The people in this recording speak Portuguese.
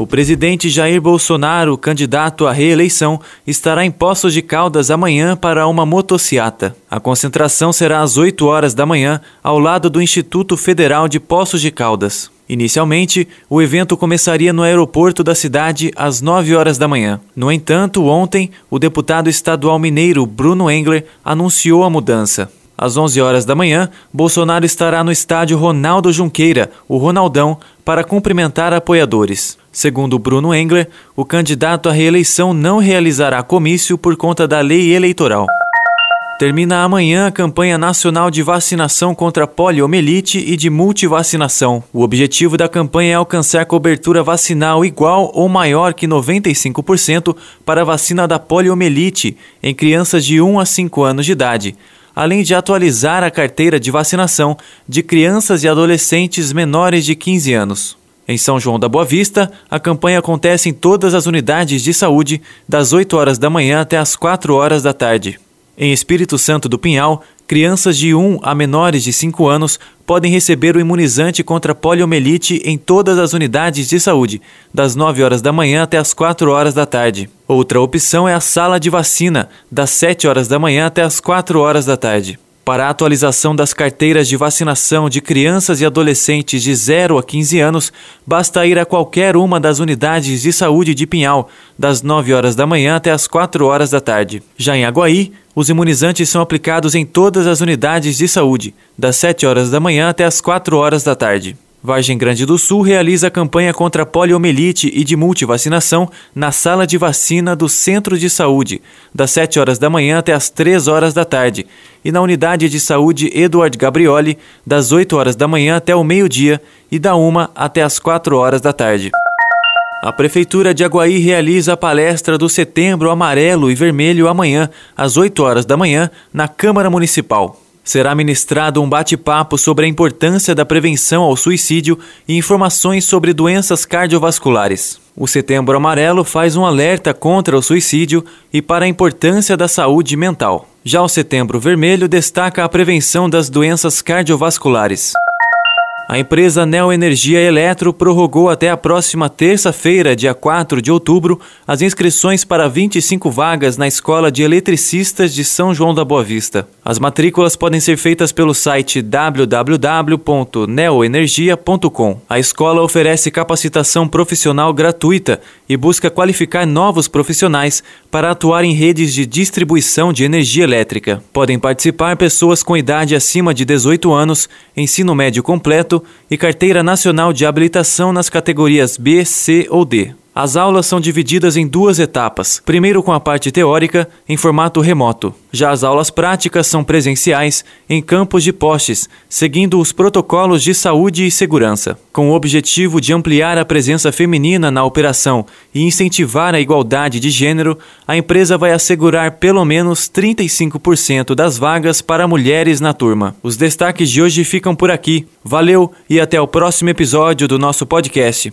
o presidente Jair Bolsonaro, candidato à reeleição, estará em Poços de Caldas amanhã para uma motociata. A concentração será às 8 horas da manhã, ao lado do Instituto Federal de Poços de Caldas. Inicialmente, o evento começaria no aeroporto da cidade às 9 horas da manhã. No entanto, ontem, o deputado estadual mineiro Bruno Engler anunciou a mudança. Às 11 horas da manhã, Bolsonaro estará no estádio Ronaldo Junqueira, o Ronaldão, para cumprimentar apoiadores. Segundo Bruno Engler, o candidato à reeleição não realizará comício por conta da lei eleitoral. Termina amanhã a campanha nacional de vacinação contra poliomielite e de multivacinação. O objetivo da campanha é alcançar cobertura vacinal igual ou maior que 95% para a vacina da poliomielite em crianças de 1 a 5 anos de idade além de atualizar a carteira de vacinação de crianças e adolescentes menores de 15 anos. Em São João da Boa Vista, a campanha acontece em todas as unidades de saúde, das 8 horas da manhã até as 4 horas da tarde. Em Espírito Santo do Pinhal, crianças de 1 a menores de 5 anos podem receber o imunizante contra poliomielite em todas as unidades de saúde, das 9 horas da manhã até as 4 horas da tarde. Outra opção é a sala de vacina, das 7 horas da manhã até as 4 horas da tarde. Para a atualização das carteiras de vacinação de crianças e adolescentes de 0 a 15 anos, basta ir a qualquer uma das unidades de saúde de Pinhal, das 9 horas da manhã até as 4 horas da tarde. Já em Aguaí, os imunizantes são aplicados em todas as unidades de saúde, das 7 horas da manhã até as 4 horas da tarde. Vargem Grande do Sul realiza a campanha contra a poliomielite e de multivacinação na sala de vacina do Centro de Saúde, das 7 horas da manhã até as 3 horas da tarde, e na unidade de saúde Eduardo Gabrioli, das 8 horas da manhã até o meio-dia e da 1 até as 4 horas da tarde. A Prefeitura de Aguaí realiza a palestra do Setembro Amarelo e Vermelho amanhã, às 8 horas da manhã, na Câmara Municipal será ministrado um bate-papo sobre a importância da prevenção ao suicídio e informações sobre doenças cardiovasculares. O Setembro Amarelo faz um alerta contra o suicídio e para a importância da saúde mental. Já o Setembro Vermelho destaca a prevenção das doenças cardiovasculares. A empresa Neoenergia Eletro prorrogou até a próxima terça-feira, dia 4 de outubro, as inscrições para 25 vagas na Escola de Eletricistas de São João da Boa Vista. As matrículas podem ser feitas pelo site www.neoenergia.com. A escola oferece capacitação profissional gratuita e busca qualificar novos profissionais para atuar em redes de distribuição de energia elétrica. Podem participar pessoas com idade acima de 18 anos, ensino médio completo e Carteira Nacional de Habilitação nas categorias B, C ou D. As aulas são divididas em duas etapas. Primeiro com a parte teórica, em formato remoto. Já as aulas práticas são presenciais, em campos de postes, seguindo os protocolos de saúde e segurança. Com o objetivo de ampliar a presença feminina na operação e incentivar a igualdade de gênero, a empresa vai assegurar pelo menos 35% das vagas para mulheres na turma. Os destaques de hoje ficam por aqui. Valeu e até o próximo episódio do nosso podcast.